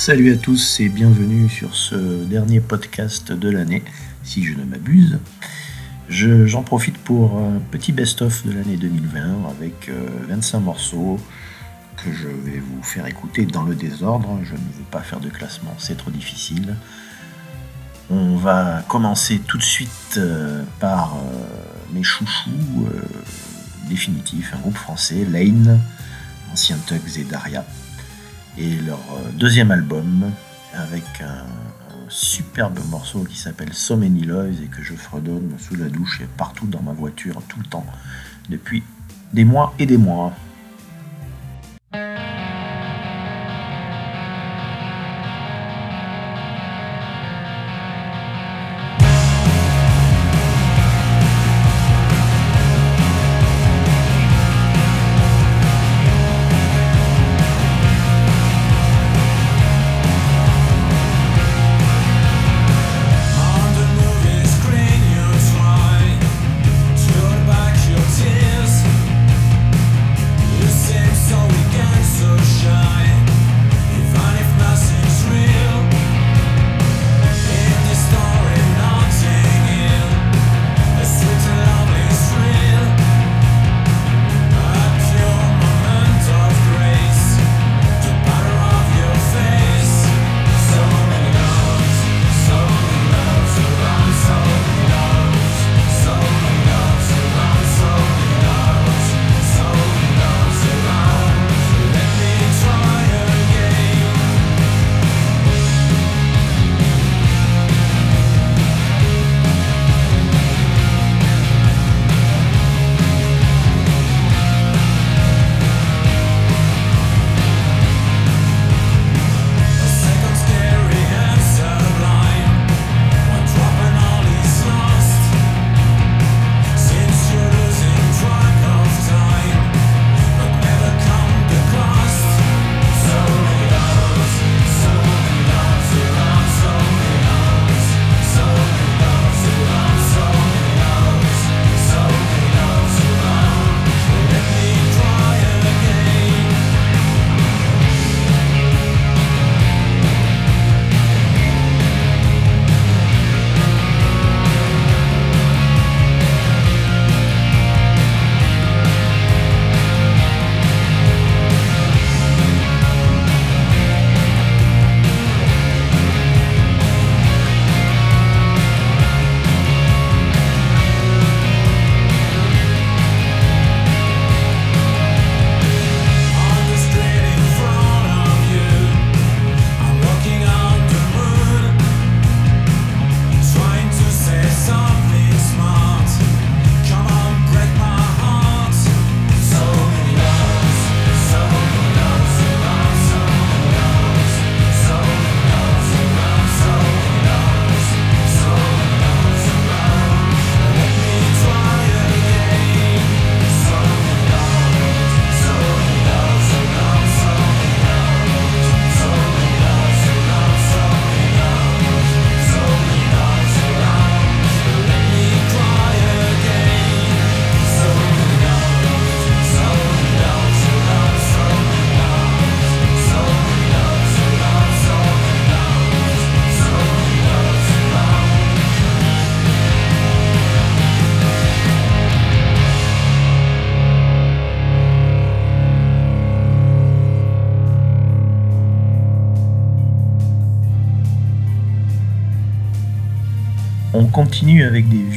Salut à tous et bienvenue sur ce dernier podcast de l'année, si je ne m'abuse. J'en profite pour un petit best-of de l'année 2020 avec 25 euh, morceaux que je vais vous faire écouter dans le désordre. Je ne veux pas faire de classement, c'est trop difficile. On va commencer tout de suite euh, par euh, mes chouchous définitifs, un groupe français, Lane, ancien Tugs et Daria et leur euh, deuxième album avec un, superbe morceau qui s'appelle So Many et que je fredonne sous la douche et partout dans ma voiture tout le temps depuis des mois et des mois.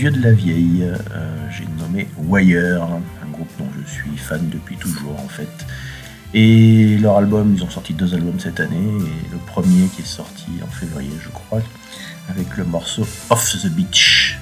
Vieux de la vieille. Euh, j'ai nommé Wire, un groupe dont je suis fan depuis toujours en fait. Et leur album, ils ont sorti deux albums cette année, et le premier qui est sorti en février, je crois, avec le morceau Off the Beach.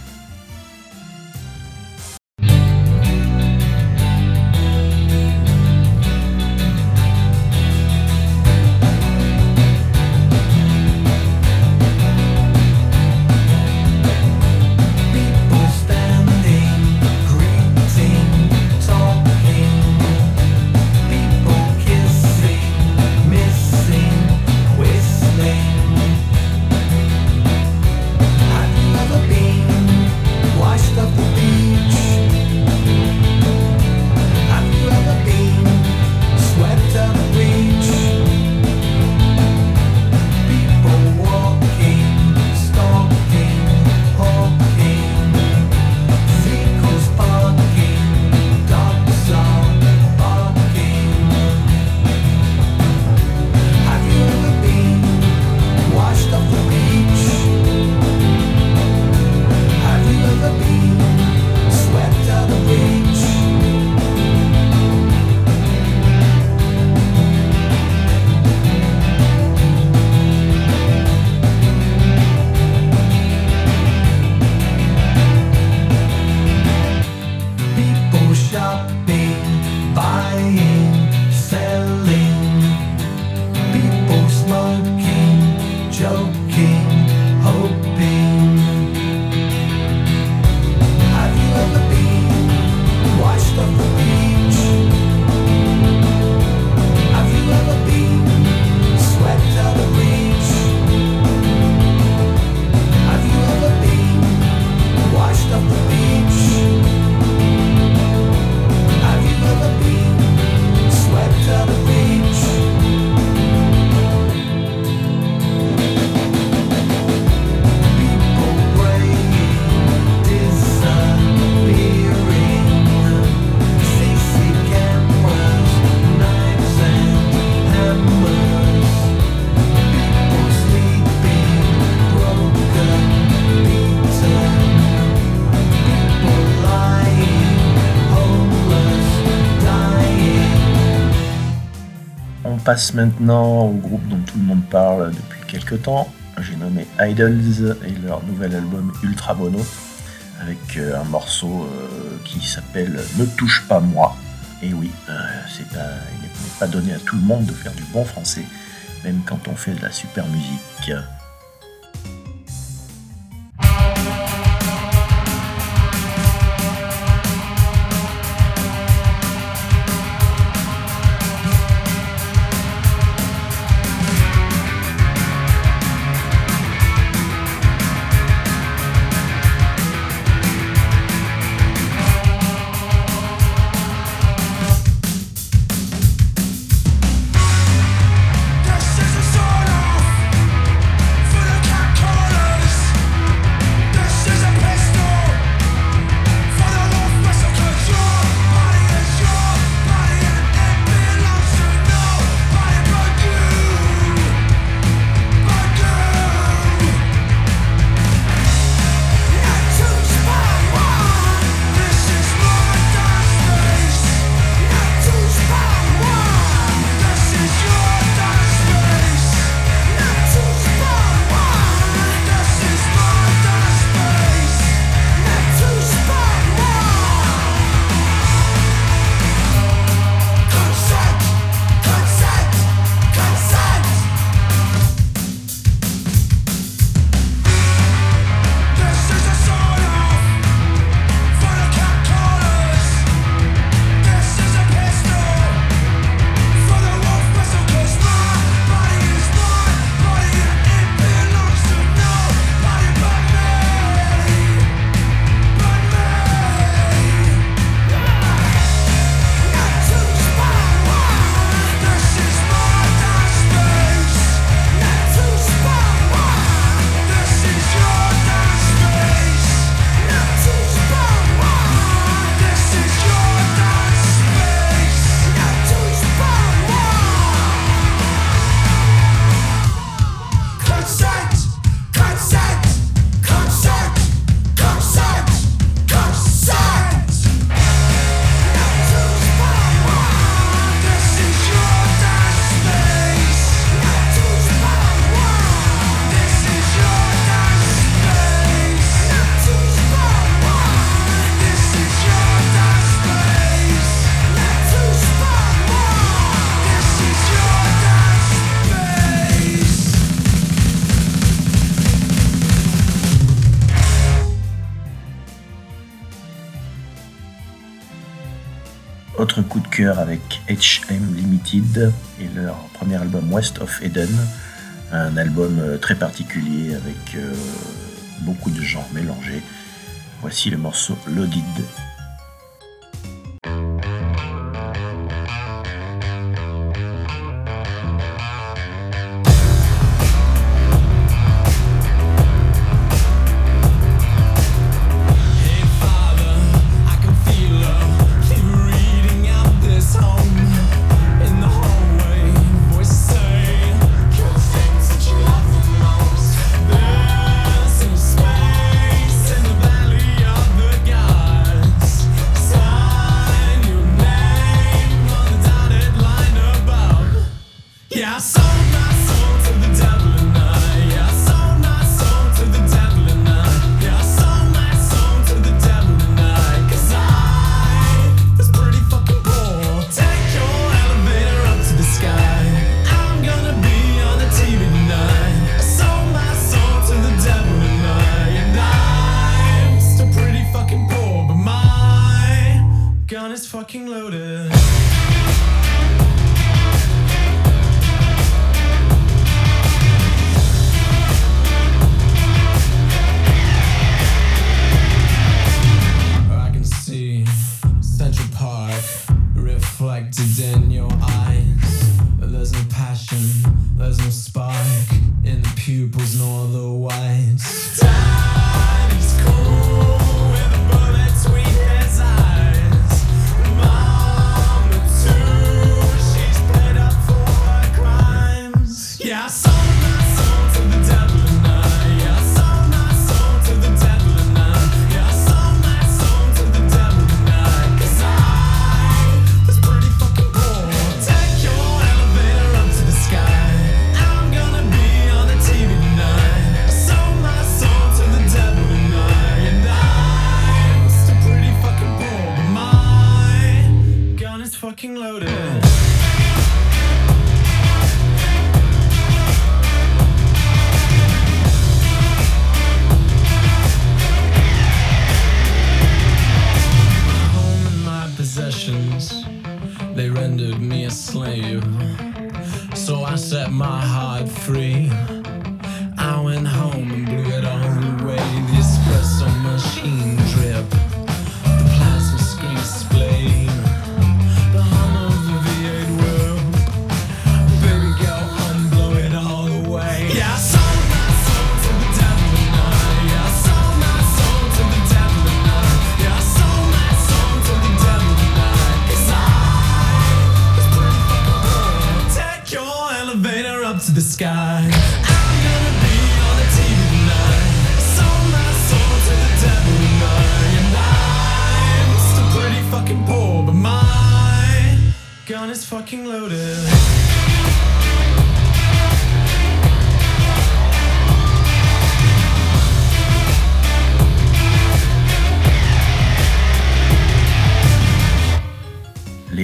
Passe maintenant au groupe dont tout le monde parle depuis quelques temps. J'ai nommé Idols et leur nouvel album Ultra Bono avec euh, un morceau euh, qui s'appelle Ne touche pas moi. Et oui, euh, c'est pas, il n'est pas donné à tout le monde de faire du bon français, même quand on fait de la super musique. Eden, un album euh, très particulier avec euh, beaucoup de genres mélangés. Voici le morceau Loaded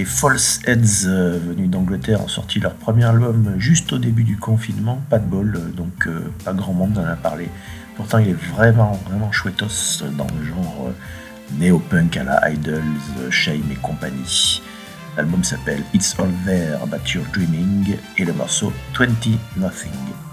False Heads euh, venus d'Angleterre ont sorti leur premier album juste au début du confinement, pas de bol, euh, donc euh, pas grand monde n'en a parlé. Pourtant il est vraiment vraiment chouettos dans le genre néo-punk à la Idols, Shame et compagnie. L'album s'appelle It's All There About Your Dreaming et le morceau 20 Nothing.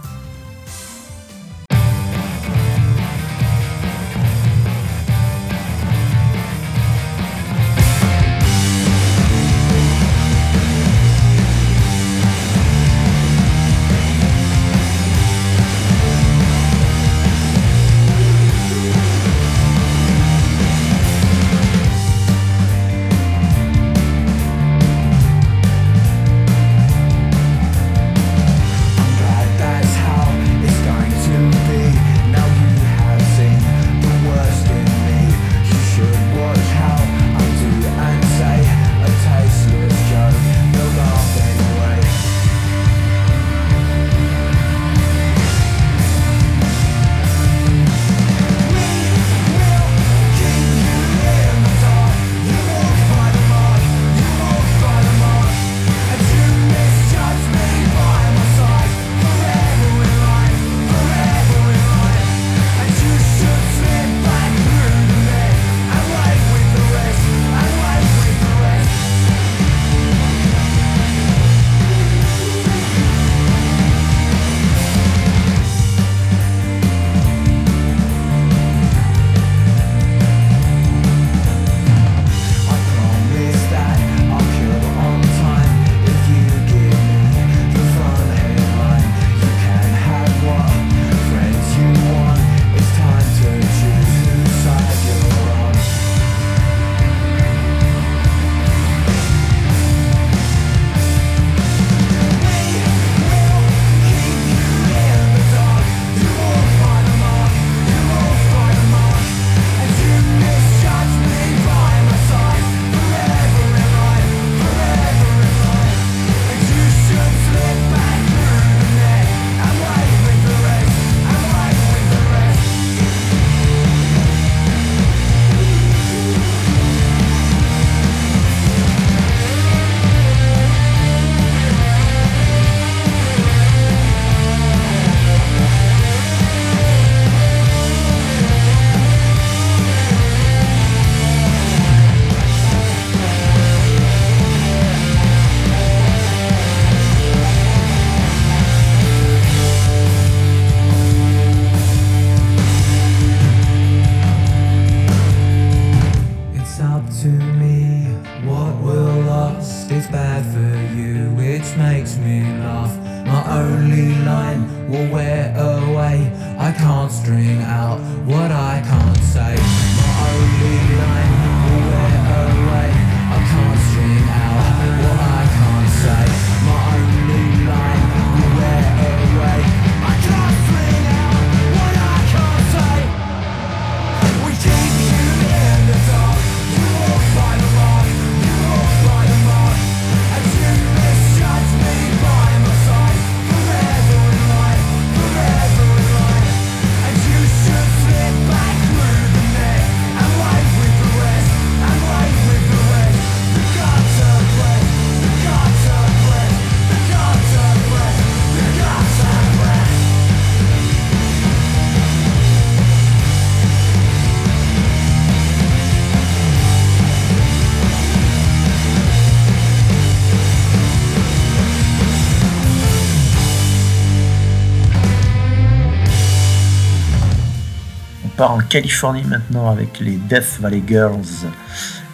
Californie maintenant avec les Death Valley Girls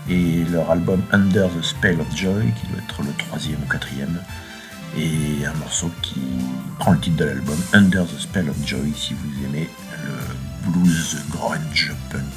et leur album Under the Spell of Joy, qui doit être le troisième ou quatrième, et un morceau qui prend le titre de l'album Under the Spell of Joy si vous aimez le blues grunge punk.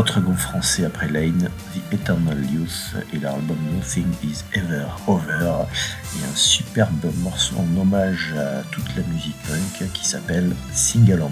Autre groupe français après Lane, The Eternal Youth et l'album Nothing Is Ever Over et un superbe morceau en hommage à toute la musique punk qui s'appelle Sing Along.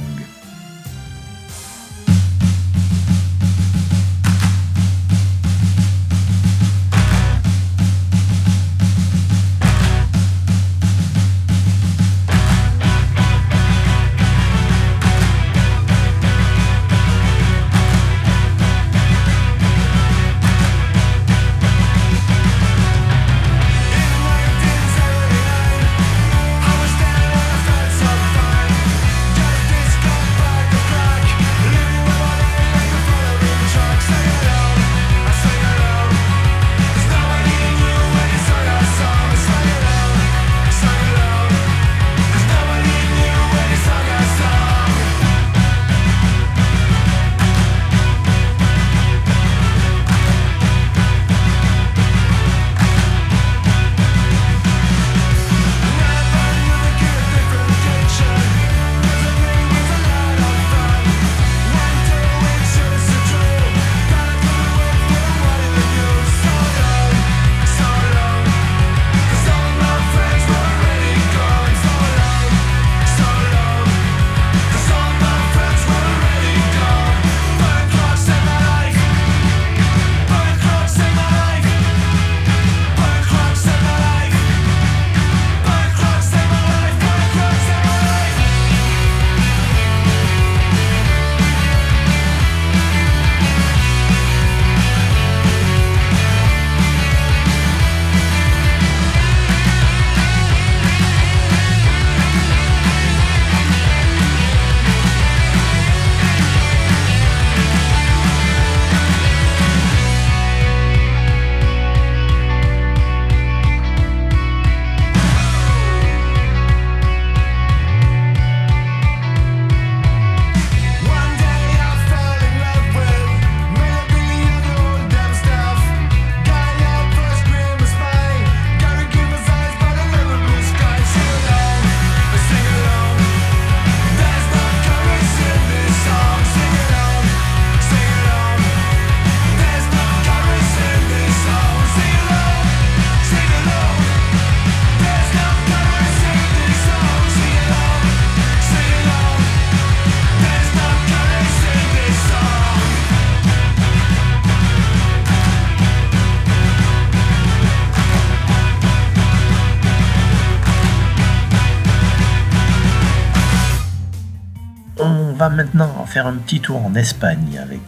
Faire un petit tour en Espagne avec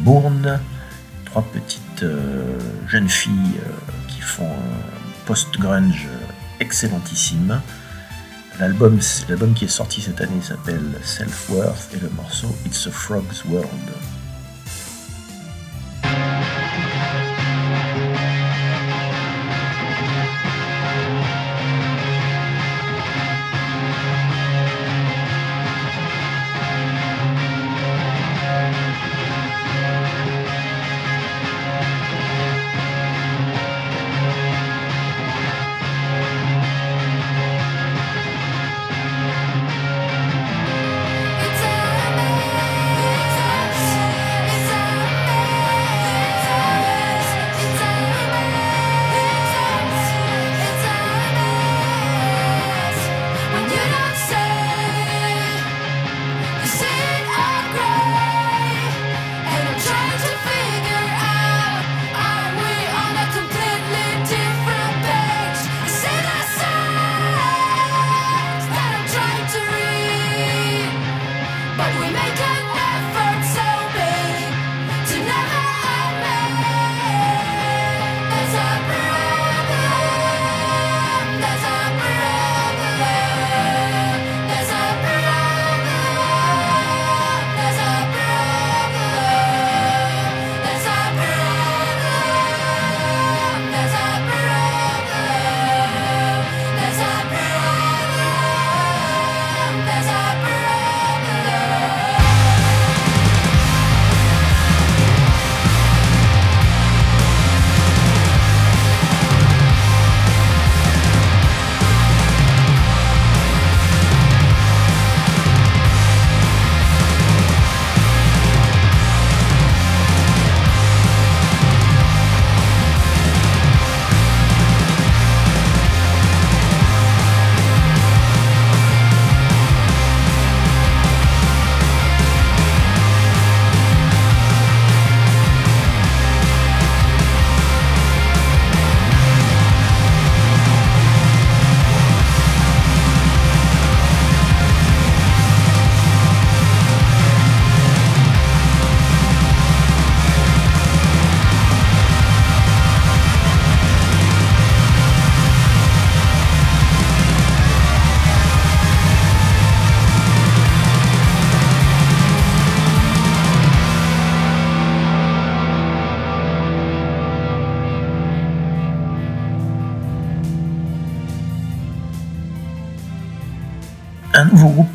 Bourne, trois petites jeunes filles qui font un post-grunge excellentissime. L'album, l'album qui est sorti cette année s'appelle Self-Worth et le morceau It's a Frog's World.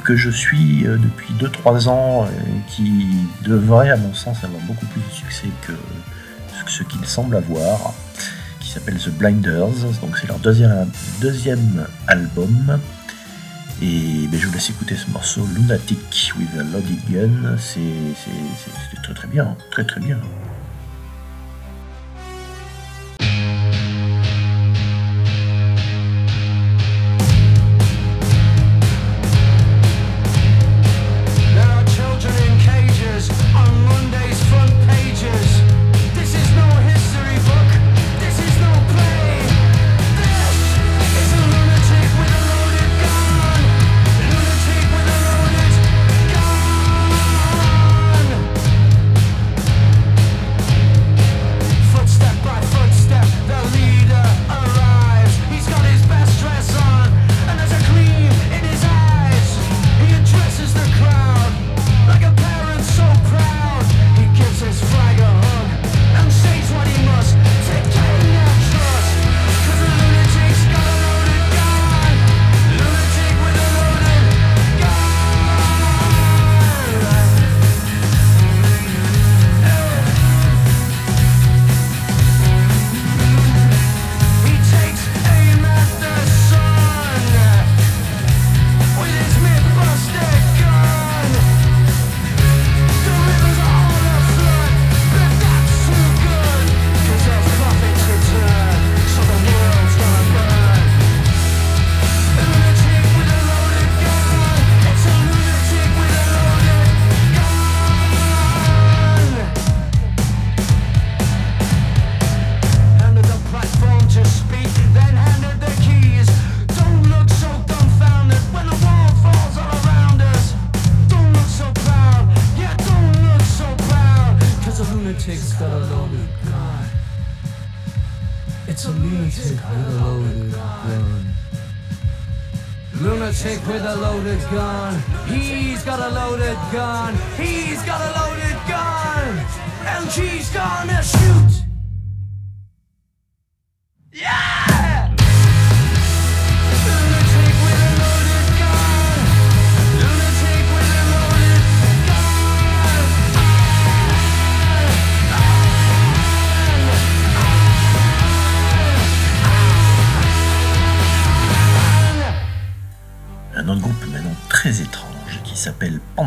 Que je suis euh, depuis 2-3 ans, qui devrait, à mon sens, avoir beaucoup plus de succès que ce qu'il semble avoir, qui s'appelle The Blinders. Donc c'est leur deuxième, deuxième album. Et ben, je vous laisse écouter ce morceau Lunatic with a Loaded Gun. C'est très très bien, très très bien.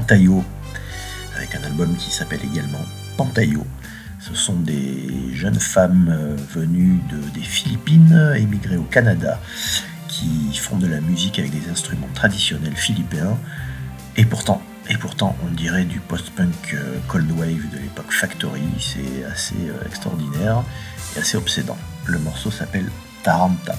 Pantayo, avec un album qui s'appelle également Pantayo. Ce sont des jeunes femmes euh, venues des Philippines, émigrées au Canada, qui font de la musique avec des instruments traditionnels philippins. Et pourtant, et pourtant, on dirait du post-punk euh, cold wave de l'époque Factory. C'est assez euh, extraordinaire et assez obsédant. Le morceau s'appelle Taranta.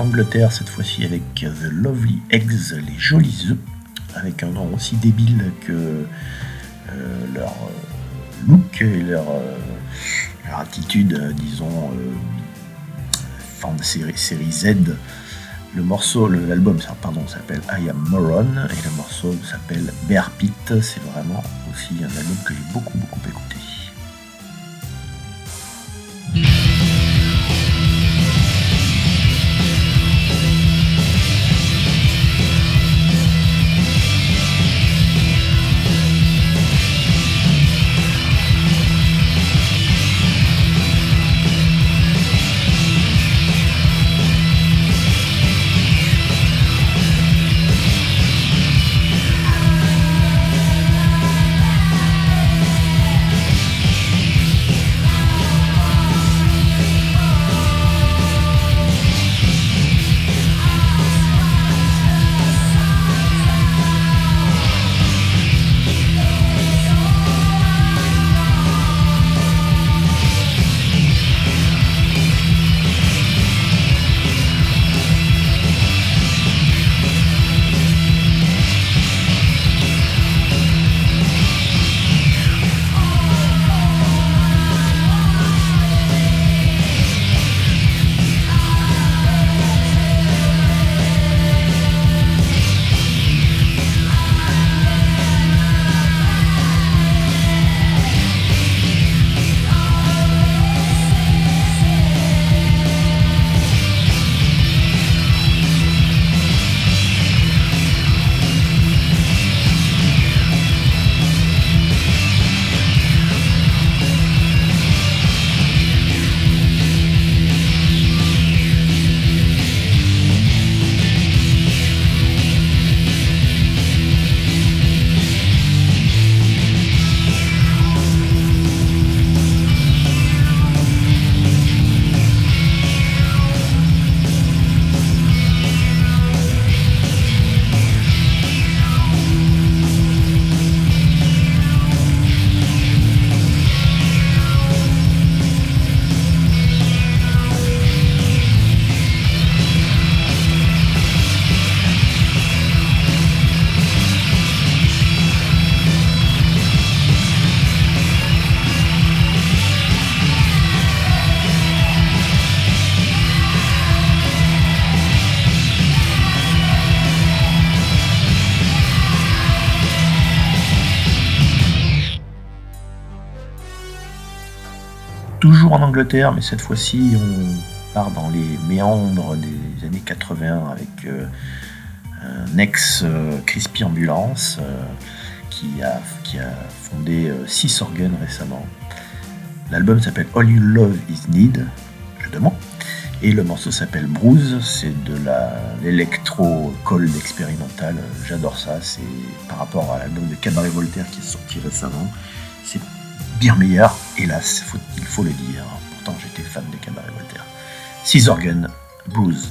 d'Angleterre, cette fois-ci avec The Lovely Eggs, les jolis œufs, avec un nom aussi débile que euh, leur euh, look et leur, euh, attitude, disons, fin de série, série Z. Le morceau, l'album, pardon, s'appelle I Am Moron et le morceau s'appelle Bear Pit. C'est vraiment aussi un album que j'ai beaucoup beaucoup écouté. Mais cette fois-ci on part dans les méandres des années 80 avec euh, un ex euh, Crispy Ambulance euh, qui, a, fondé euh, Six Organ récemment. L'album s'appelle All You Love Is Need, mots. Et le morceau s'appelle Bruise, c'est de la l'électro cold expérimental. J'adore ça. C'est par rapport à l'album de Cabaret Voltaire qui est sorti récemment. C'est bien meilleur, hélas, il faut le dire. Pourtant, j'étais fan de Cabaret Voltaire. Six Organ, Bruise.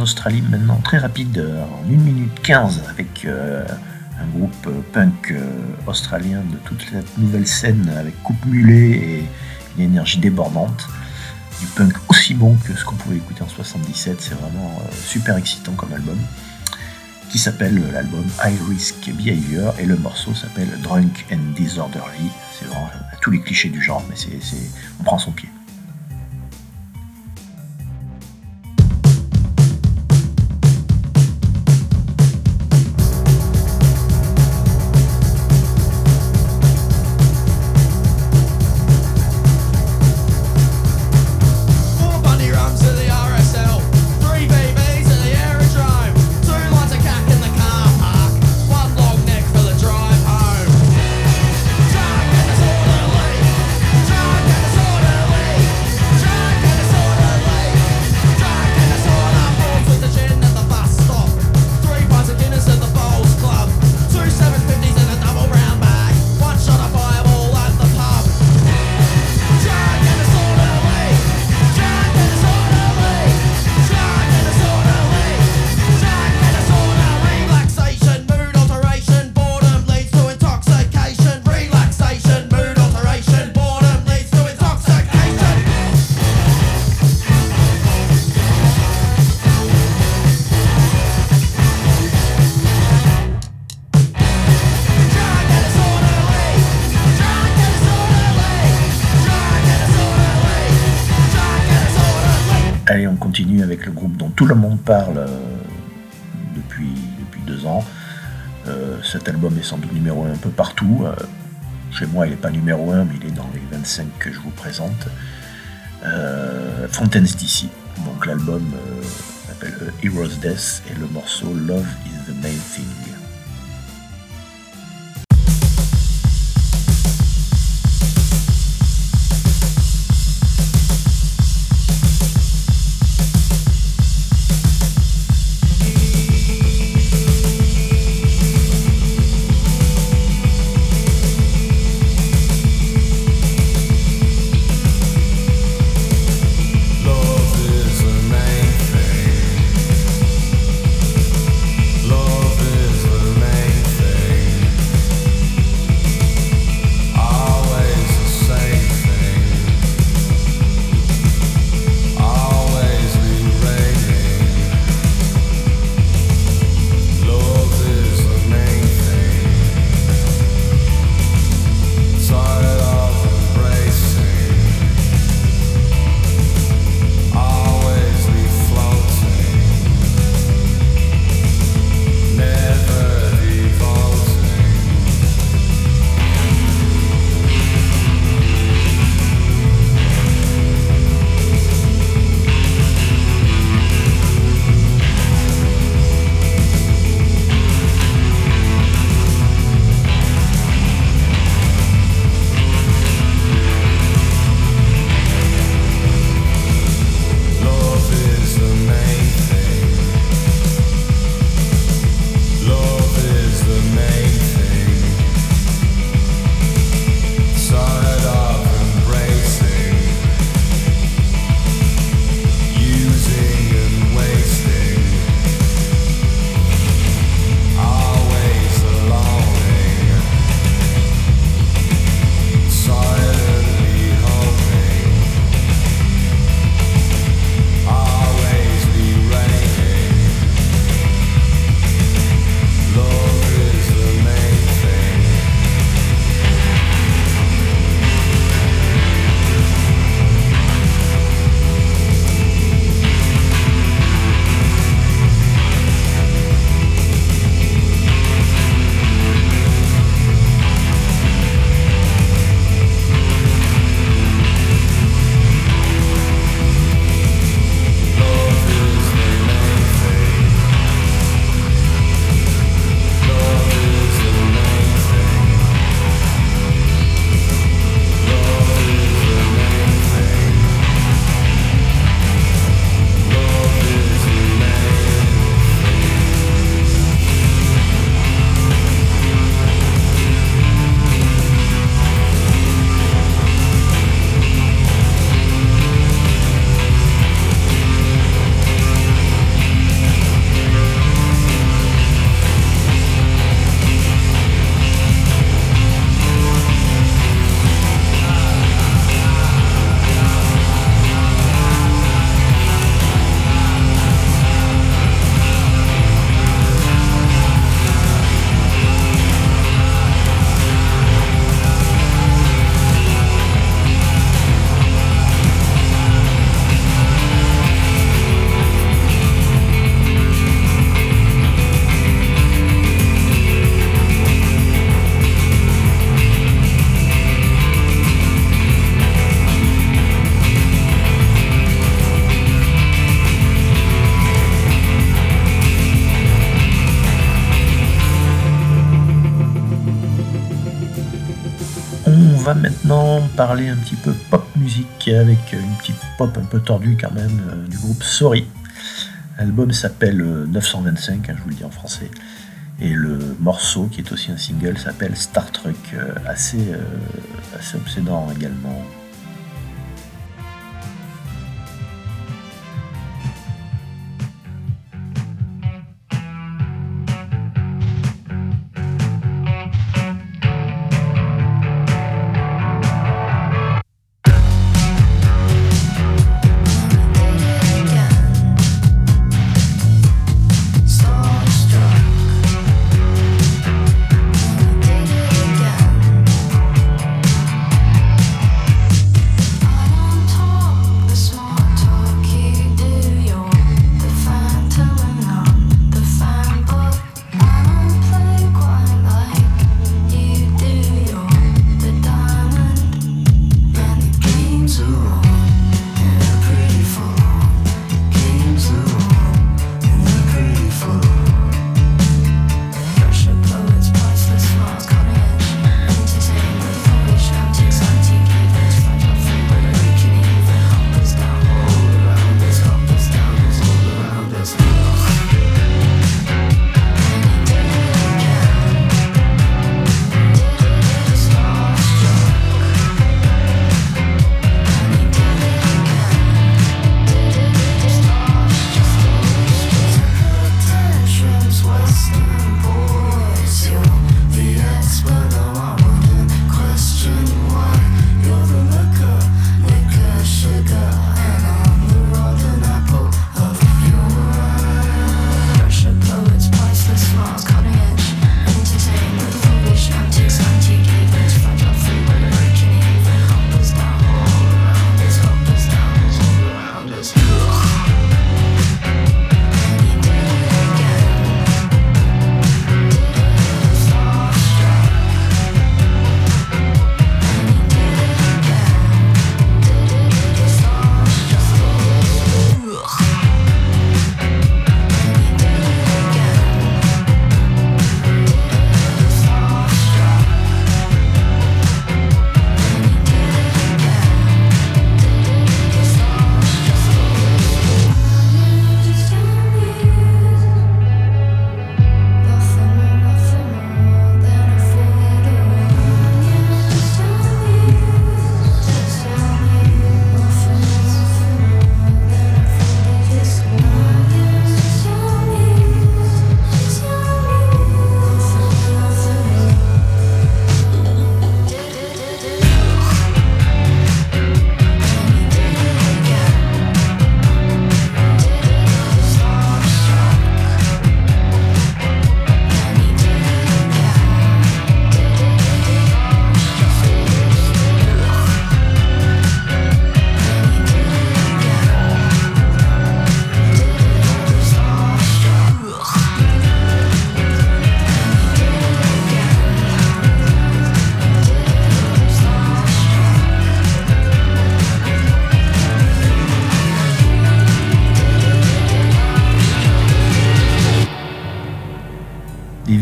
Australie maintenant, très rapide, en 1 minute 15, avec euh, un groupe euh, punk euh, australien de toute cette nouvelle scène avec coupe mulet et une énergie débordante. Du punk aussi bon que ce qu'on pouvait écouter en 77, c'est vraiment super excitant comme album. Qui s'appelle l'album High Risk Behavior et le morceau s'appelle Drunk and Disorderly. C'est vraiment euh, tous les clichés du genre, mais c'est- on prend son pied. Présente. Euh, Fontaine's DC. Donc l'album euh, s'appelle euh, Heroes Death et le morceau Love is the Main Thing. Parler un petit peu pop musique avec une petite pop un peu tordue quand même euh, du groupe Sorry. L'album s'appelle euh, 925, hein, je vous le dis en français. Et le morceau, qui est aussi un single, s'appelle Star Trek, euh, assez, euh, assez obsédant également.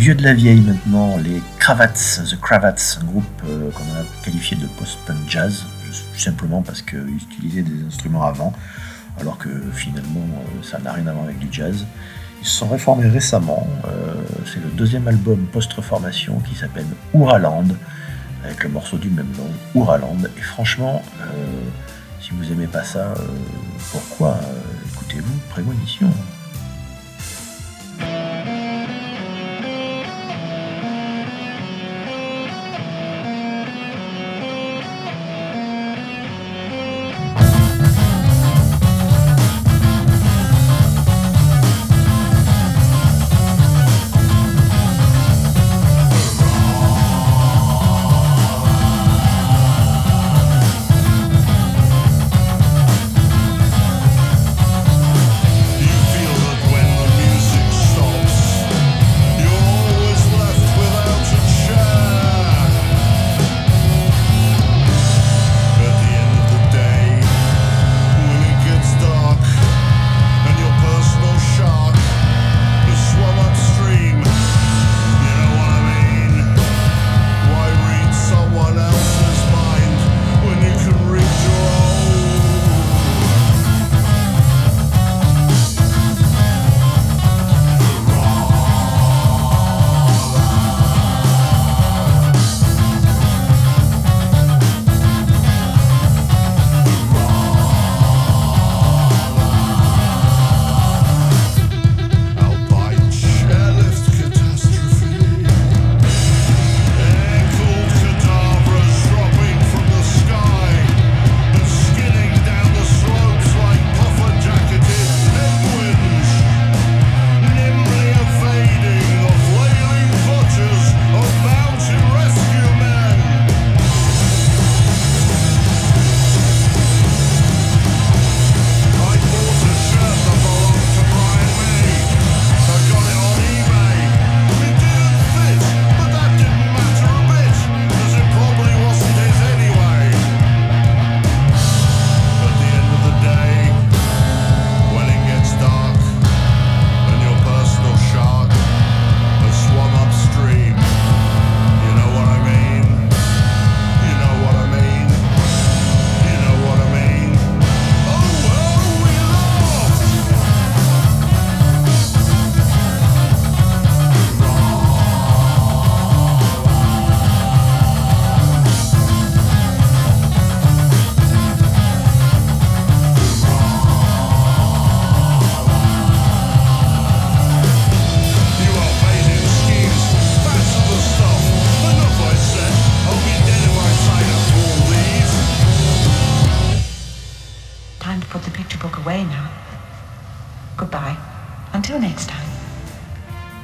Vieux de la vieille maintenant, les Cravats, The Cravats, un groupe euh, qu'on a qualifié de post-punk jazz, simplement parce qu'ils utilisaient des instruments avant, alors que finalement euh, ça n'a rien à voir avec du jazz. Ils se sont réformés récemment, euh, c'est le deuxième album post-reformation qui s'appelle Ouraland, avec le morceau du même nom, Ouraland, et franchement, si vous aimez pas ça, pourquoi Écoutez-vous Prémonition.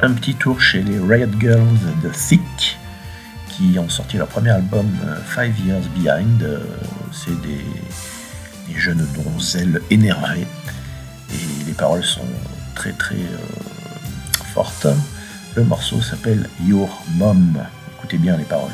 Un petit tour chez les Riot Girls de Thick, qui ont sorti leur premier album euh, Five Years Behind. Euh, C'est des, jeunes donzelles énervées. Et les paroles sont très très euh, fortes. Le morceau s'appelle Your Mom. Écoutez bien les paroles.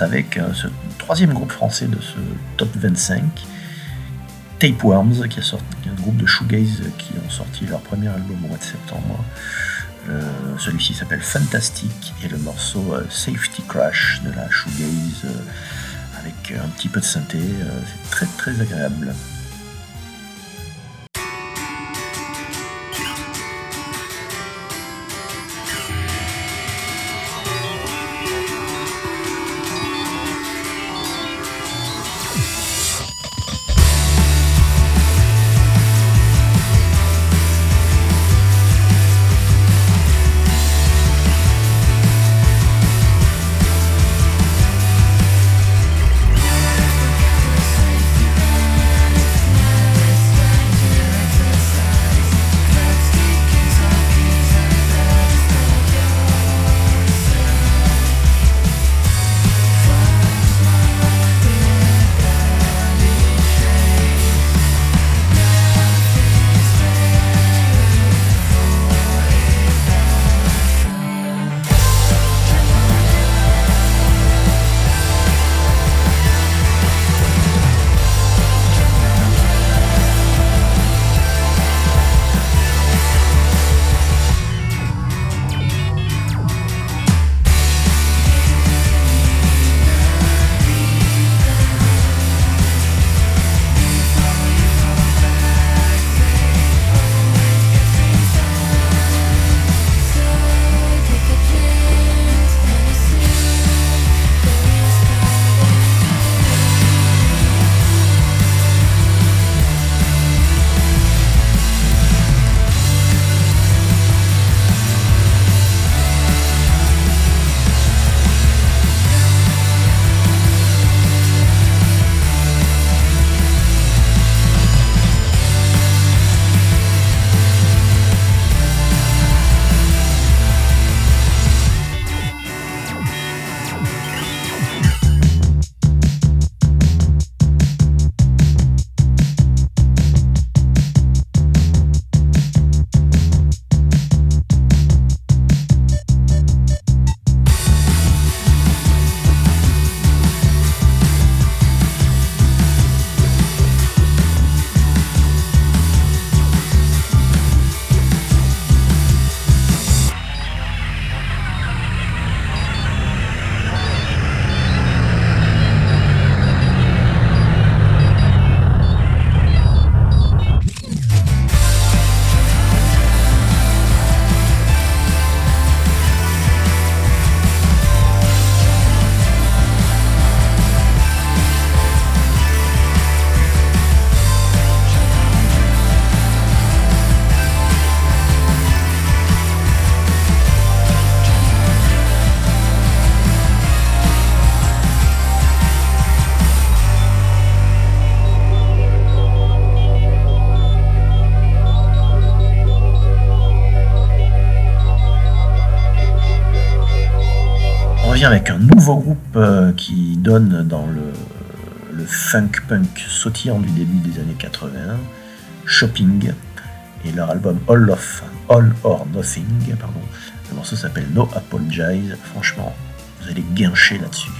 Avec euh, ce troisième groupe français de ce top 25, Tapeworms, qui a sorti un groupe de shoegaze qui ont sorti leur premier album au mois de septembre. Euh, Celui-ci s'appelle Fantastic et le morceau euh, Safety Crash de la shoegaze euh, avec un petit peu de synthé, c'est très très agréable. funk punk sautillant du début des années 80, Shopping, et leur album All of All or Nothing, pardon. Le morceau s'appelle No Apologize. Franchement, vous allez guincher là-dessus.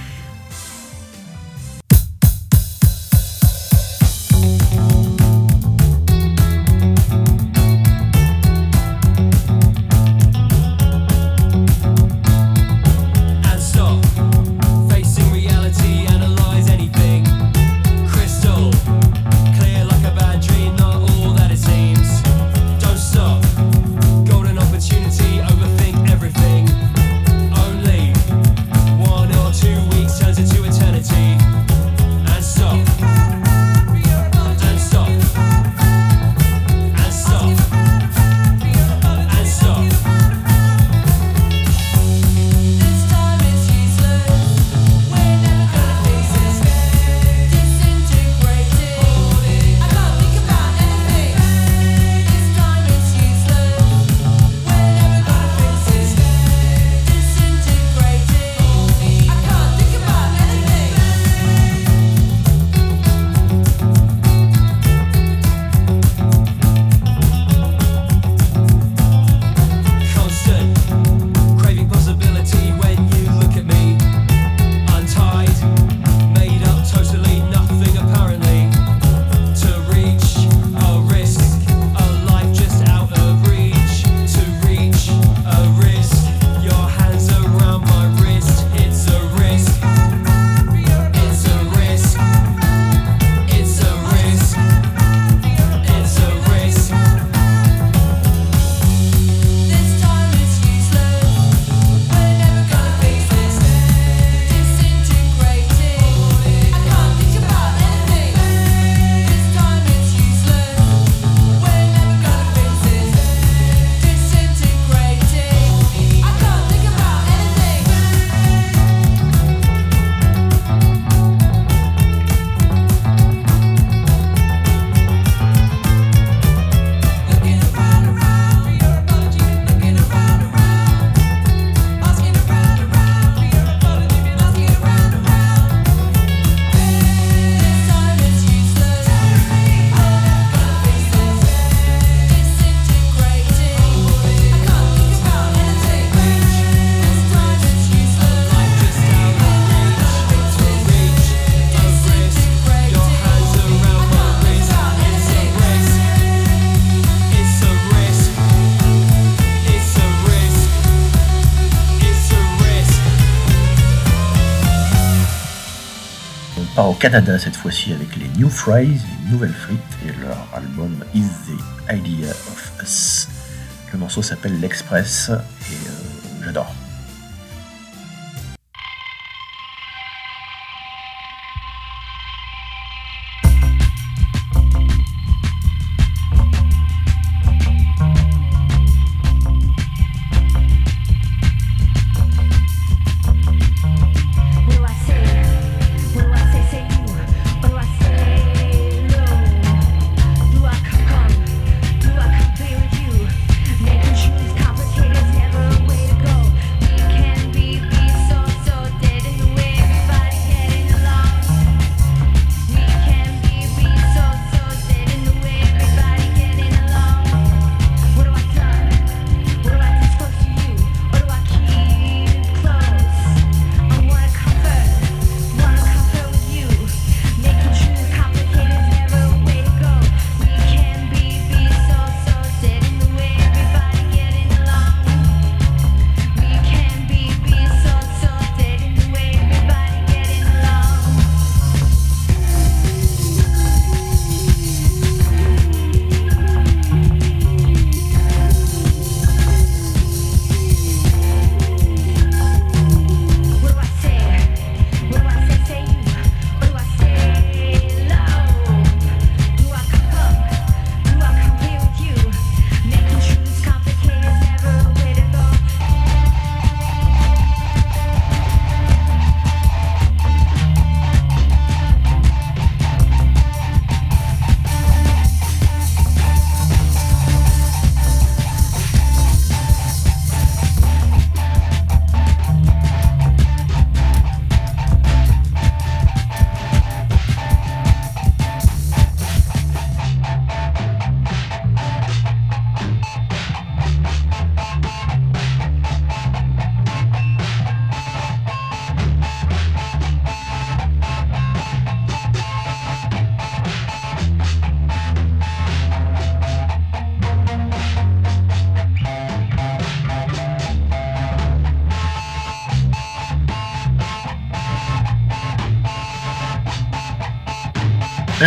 Canada cette fois-ci avec les New Fries, les nouvelles frites et leur album Is the Idea of Us. Le morceau s'appelle L'Express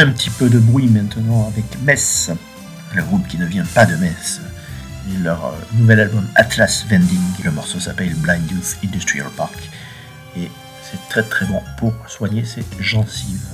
Un petit peu de bruit maintenant avec Metz, le groupe qui ne vient pas de Metz. Et leur euh, nouvel album Atlas Vending, le morceau s'appelle Blind Youth Industrial Park. Et c'est très très bon pour soigner ses gencives.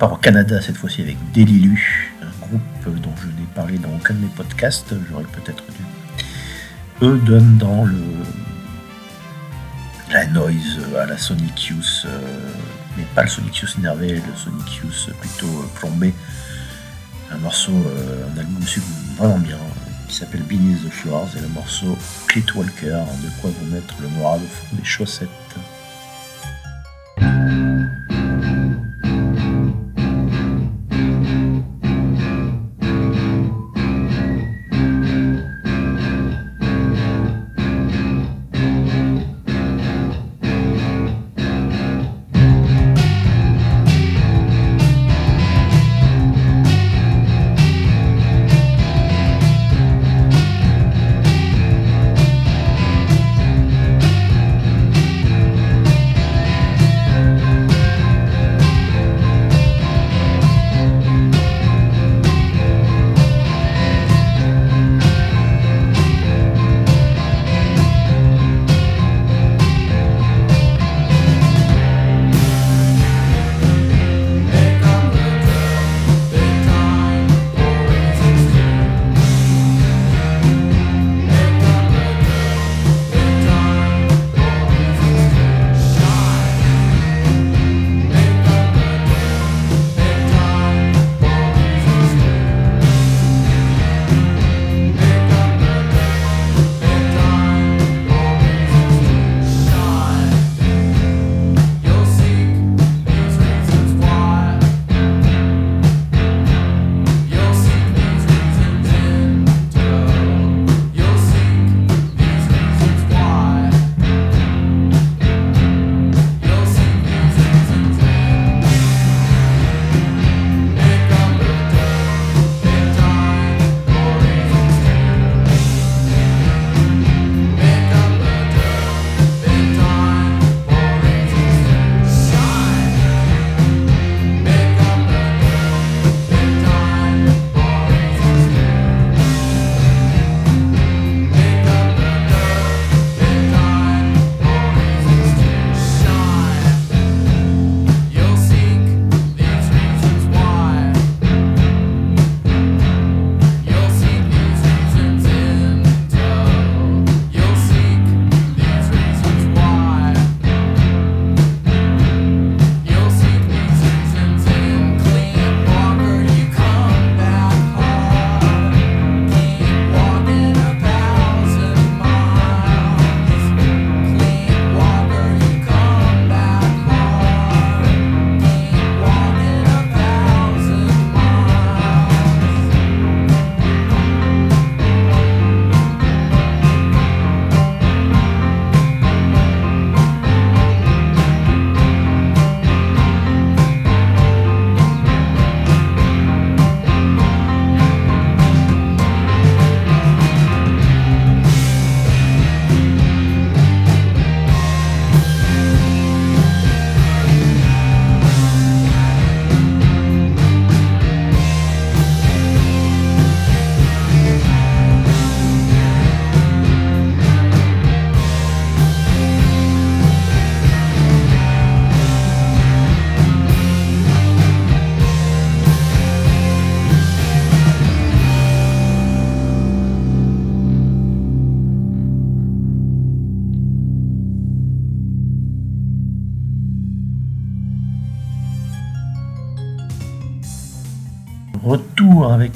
Part au Canada cette fois-ci avec Delilu, un groupe dont je n'ai parlé dans aucun de mes podcasts, j'aurais peut-être dû. Eux donnent dans le la noise à la Sonic Youth, euh, mais pas le Sonic Youth énervé, le Sonic Youth plutôt euh, plombé. Un morceau, euh, un album vraiment bien, qui s'appelle Beneath the Floors, et le morceau Clit Walker, de quoi vous mettre le moral au fond des chaussettes.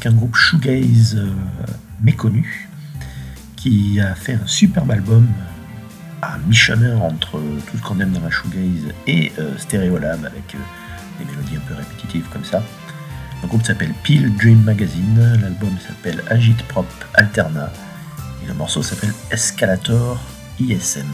Un groupe shoegaze euh, méconnu qui a fait un superbe album à mi-chemin entre tout ce qu'on aime dans la shoegaze et euh, Stereolab avec euh, des mélodies un peu répétitives comme ça. Le groupe s'appelle Peel Dream Magazine, l'album s'appelle Agit Prop Alterna et le morceau s'appelle Escalator ISM.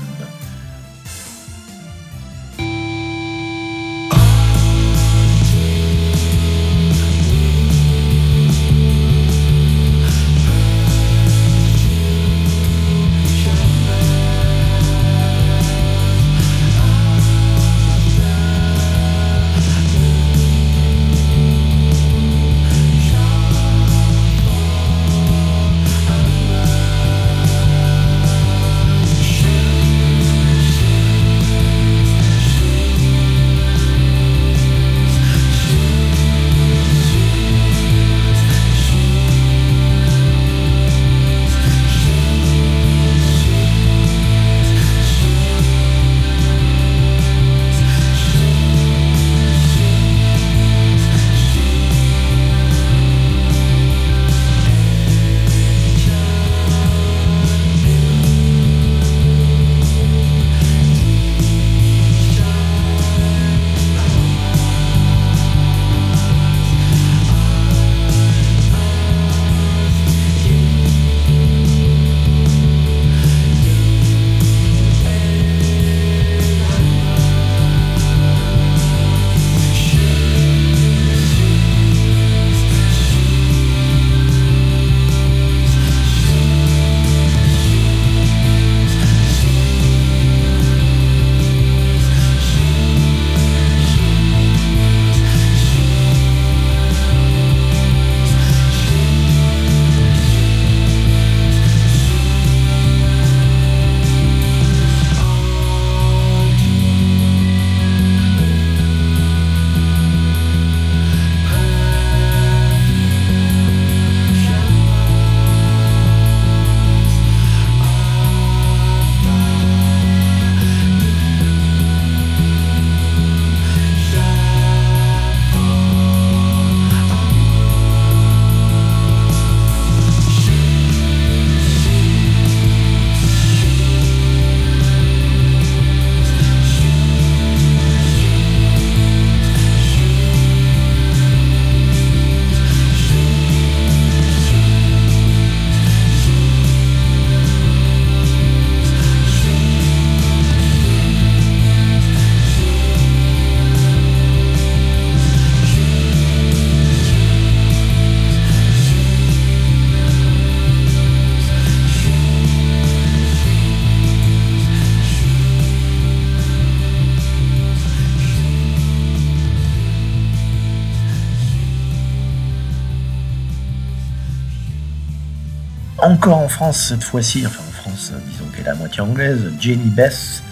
Encore en France cette fois-ci, enfin en France, disons qu'elle est à moitié anglaise, Jenny Beth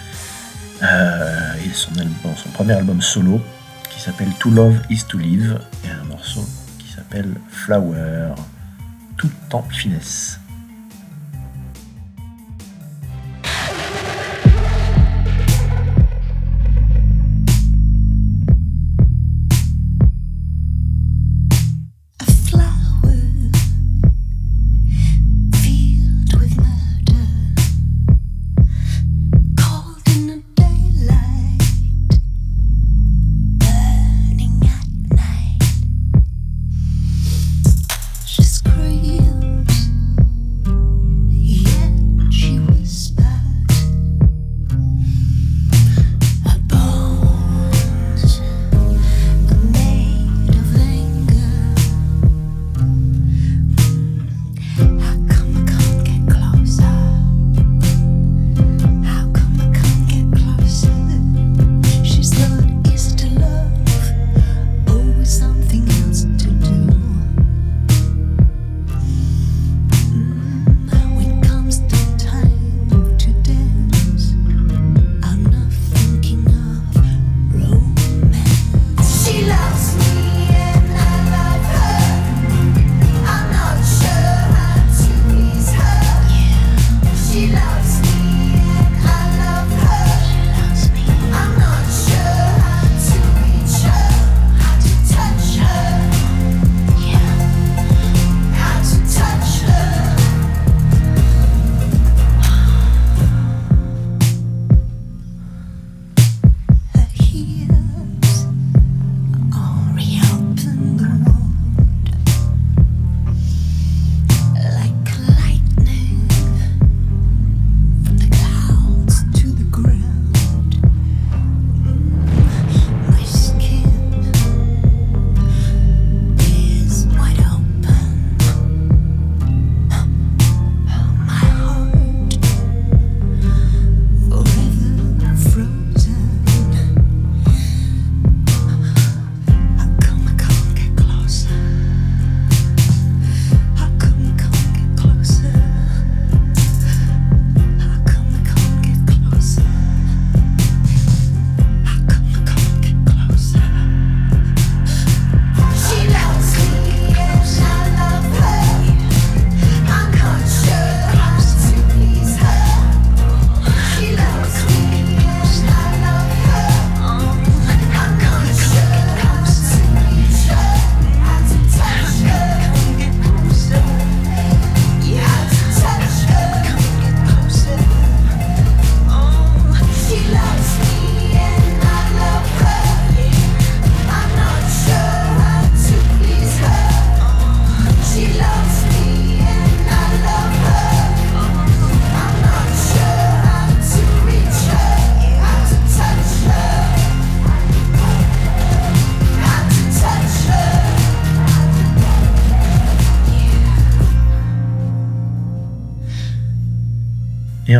euh, et son premier album solo qui s'appelle To Love Is To Live et un morceau qui s'appelle Flower, tout en finesse.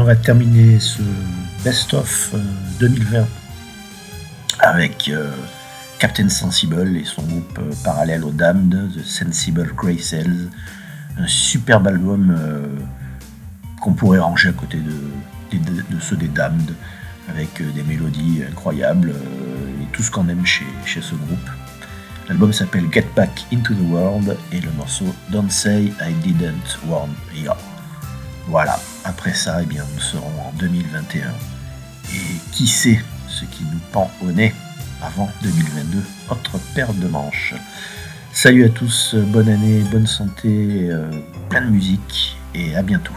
Va terminer ce best-of euh, 2020 avec euh, Captain Sensible et son groupe euh, parallèle aux Damned, The Sensible Grey Cells. Un superbe album euh, qu'on pourrait ranger à côté de, ceux des Damned, avec euh, des mélodies incroyables euh, et tout ce qu'on aime chez, chez ce groupe. L'album s'appelle Get Back Into the World et le morceau Don't Say I Didn't Warn You. Voilà, après ça, eh bien, nous serons en 2021. Et qui sait ce qui nous pend au nez avant 2022, autre paire de manches. Salut à tous, bonne année, bonne santé, euh, plein de musique et à bientôt.